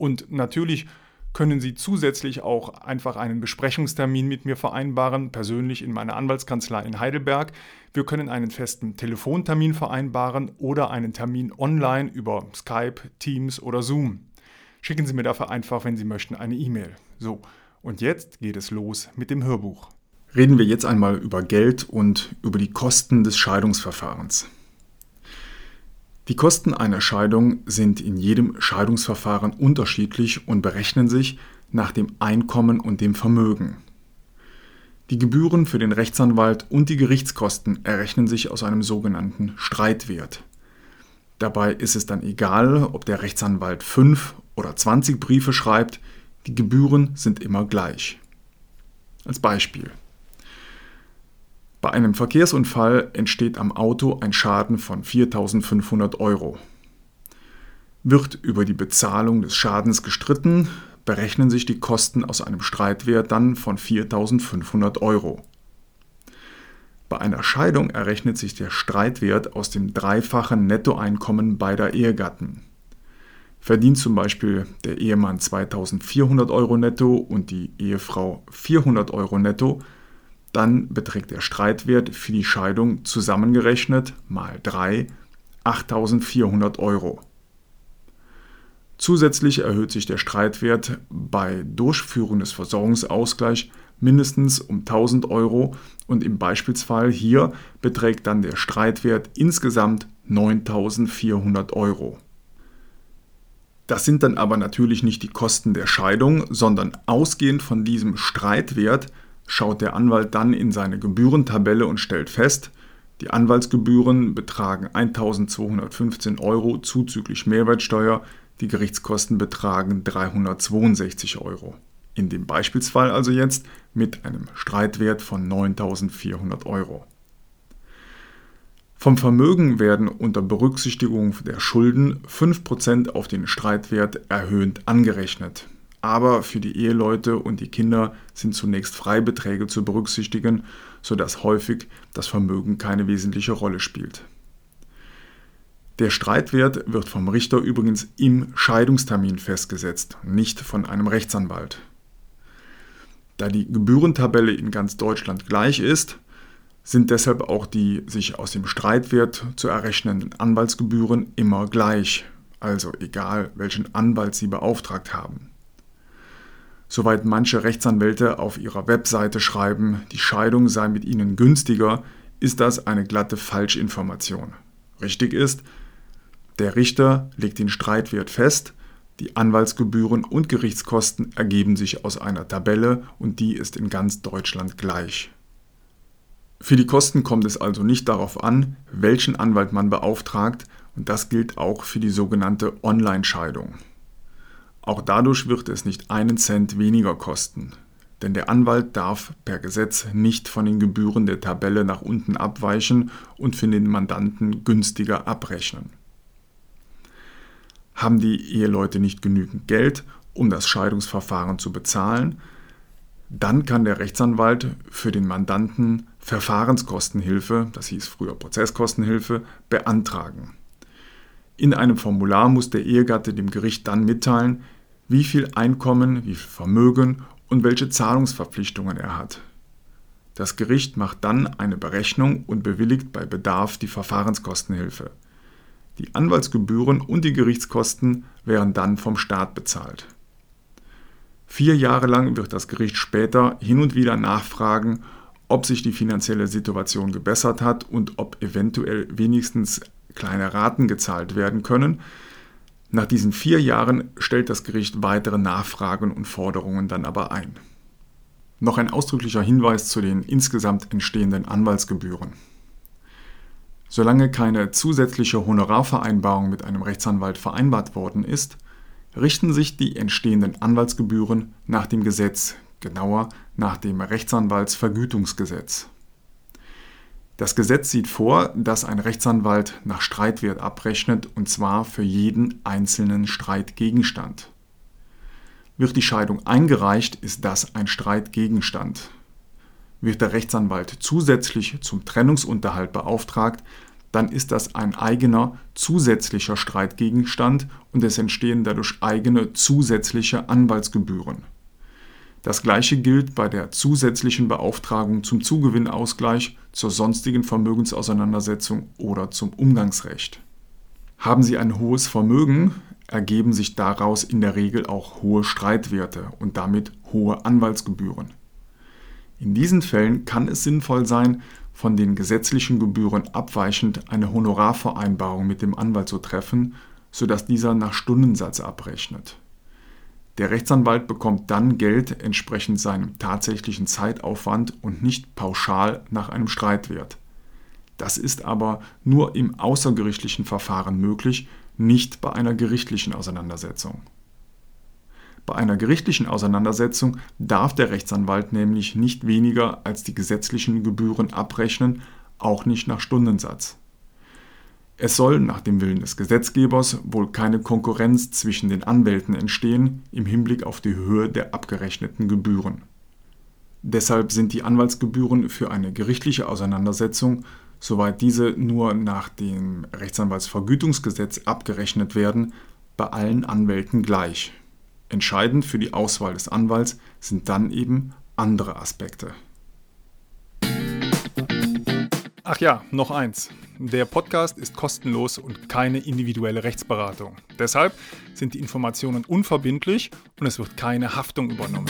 Und natürlich können Sie zusätzlich auch einfach einen Besprechungstermin mit mir vereinbaren, persönlich in meiner Anwaltskanzlei in Heidelberg. Wir können einen festen Telefontermin vereinbaren oder einen Termin online über Skype, Teams oder Zoom. Schicken Sie mir dafür einfach, wenn Sie möchten, eine E-Mail. So, und jetzt geht es los mit dem Hörbuch. Reden wir jetzt einmal über Geld und über die Kosten des Scheidungsverfahrens. Die Kosten einer Scheidung sind in jedem Scheidungsverfahren unterschiedlich und berechnen sich nach dem Einkommen und dem Vermögen. Die Gebühren für den Rechtsanwalt und die Gerichtskosten errechnen sich aus einem sogenannten Streitwert. Dabei ist es dann egal, ob der Rechtsanwalt 5 oder 20 Briefe schreibt, die Gebühren sind immer gleich. Als Beispiel. Bei einem Verkehrsunfall entsteht am Auto ein Schaden von 4.500 Euro. Wird über die Bezahlung des Schadens gestritten, berechnen sich die Kosten aus einem Streitwert dann von 4.500 Euro. Bei einer Scheidung errechnet sich der Streitwert aus dem dreifachen Nettoeinkommen beider Ehegatten. Verdient zum Beispiel der Ehemann 2400 Euro netto und die Ehefrau 400 Euro netto, dann beträgt der Streitwert für die Scheidung zusammengerechnet mal 3 8.400 Euro. Zusätzlich erhöht sich der Streitwert bei Durchführung des Versorgungsausgleichs mindestens um 1000 Euro und im Beispielsfall hier beträgt dann der Streitwert insgesamt 9400 Euro. Das sind dann aber natürlich nicht die Kosten der Scheidung, sondern ausgehend von diesem Streitwert schaut der Anwalt dann in seine Gebührentabelle und stellt fest, die Anwaltsgebühren betragen 1215 Euro zuzüglich Mehrwertsteuer, die Gerichtskosten betragen 362 Euro. In dem Beispielsfall also jetzt mit einem Streitwert von 9400 Euro. Vom Vermögen werden unter Berücksichtigung der Schulden 5% auf den Streitwert erhöhend angerechnet aber für die Eheleute und die Kinder sind zunächst Freibeträge zu berücksichtigen, sodass häufig das Vermögen keine wesentliche Rolle spielt. Der Streitwert wird vom Richter übrigens im Scheidungstermin festgesetzt, nicht von einem Rechtsanwalt. Da die Gebührentabelle in ganz Deutschland gleich ist, sind deshalb auch die sich aus dem Streitwert zu errechnenden Anwaltsgebühren immer gleich, also egal welchen Anwalt Sie beauftragt haben. Soweit manche Rechtsanwälte auf ihrer Webseite schreiben, die Scheidung sei mit ihnen günstiger, ist das eine glatte Falschinformation. Richtig ist, der Richter legt den Streitwert fest, die Anwaltsgebühren und Gerichtskosten ergeben sich aus einer Tabelle und die ist in ganz Deutschland gleich. Für die Kosten kommt es also nicht darauf an, welchen Anwalt man beauftragt und das gilt auch für die sogenannte Online-Scheidung. Auch dadurch wird es nicht einen Cent weniger kosten, denn der Anwalt darf per Gesetz nicht von den Gebühren der Tabelle nach unten abweichen und für den Mandanten günstiger abrechnen. Haben die Eheleute nicht genügend Geld, um das Scheidungsverfahren zu bezahlen, dann kann der Rechtsanwalt für den Mandanten Verfahrenskostenhilfe, das hieß früher Prozesskostenhilfe, beantragen. In einem Formular muss der Ehegatte dem Gericht dann mitteilen, wie viel Einkommen, wie viel Vermögen und welche Zahlungsverpflichtungen er hat. Das Gericht macht dann eine Berechnung und bewilligt bei Bedarf die Verfahrenskostenhilfe. Die Anwaltsgebühren und die Gerichtskosten werden dann vom Staat bezahlt. Vier Jahre lang wird das Gericht später hin und wieder nachfragen, ob sich die finanzielle Situation gebessert hat und ob eventuell wenigstens kleine Raten gezahlt werden können. Nach diesen vier Jahren stellt das Gericht weitere Nachfragen und Forderungen dann aber ein. Noch ein ausdrücklicher Hinweis zu den insgesamt entstehenden Anwaltsgebühren. Solange keine zusätzliche Honorarvereinbarung mit einem Rechtsanwalt vereinbart worden ist, richten sich die entstehenden Anwaltsgebühren nach dem Gesetz, genauer nach dem Rechtsanwaltsvergütungsgesetz. Das Gesetz sieht vor, dass ein Rechtsanwalt nach Streitwert abrechnet und zwar für jeden einzelnen Streitgegenstand. Wird die Scheidung eingereicht, ist das ein Streitgegenstand. Wird der Rechtsanwalt zusätzlich zum Trennungsunterhalt beauftragt, dann ist das ein eigener zusätzlicher Streitgegenstand und es entstehen dadurch eigene zusätzliche Anwaltsgebühren. Das gleiche gilt bei der zusätzlichen Beauftragung zum Zugewinnausgleich, zur sonstigen Vermögensauseinandersetzung oder zum Umgangsrecht. Haben Sie ein hohes Vermögen, ergeben sich daraus in der Regel auch hohe Streitwerte und damit hohe Anwaltsgebühren. In diesen Fällen kann es sinnvoll sein, von den gesetzlichen Gebühren abweichend eine Honorarvereinbarung mit dem Anwalt zu treffen, sodass dieser nach Stundensatz abrechnet. Der Rechtsanwalt bekommt dann Geld entsprechend seinem tatsächlichen Zeitaufwand und nicht pauschal nach einem Streitwert. Das ist aber nur im außergerichtlichen Verfahren möglich, nicht bei einer gerichtlichen Auseinandersetzung. Bei einer gerichtlichen Auseinandersetzung darf der Rechtsanwalt nämlich nicht weniger als die gesetzlichen Gebühren abrechnen, auch nicht nach Stundensatz. Es soll nach dem Willen des Gesetzgebers wohl keine Konkurrenz zwischen den Anwälten entstehen im Hinblick auf die Höhe der abgerechneten Gebühren. Deshalb sind die Anwaltsgebühren für eine gerichtliche Auseinandersetzung, soweit diese nur nach dem Rechtsanwaltsvergütungsgesetz abgerechnet werden, bei allen Anwälten gleich. Entscheidend für die Auswahl des Anwalts sind dann eben andere Aspekte. Ach ja, noch eins. Der Podcast ist kostenlos und keine individuelle Rechtsberatung. Deshalb sind die Informationen unverbindlich und es wird keine Haftung übernommen.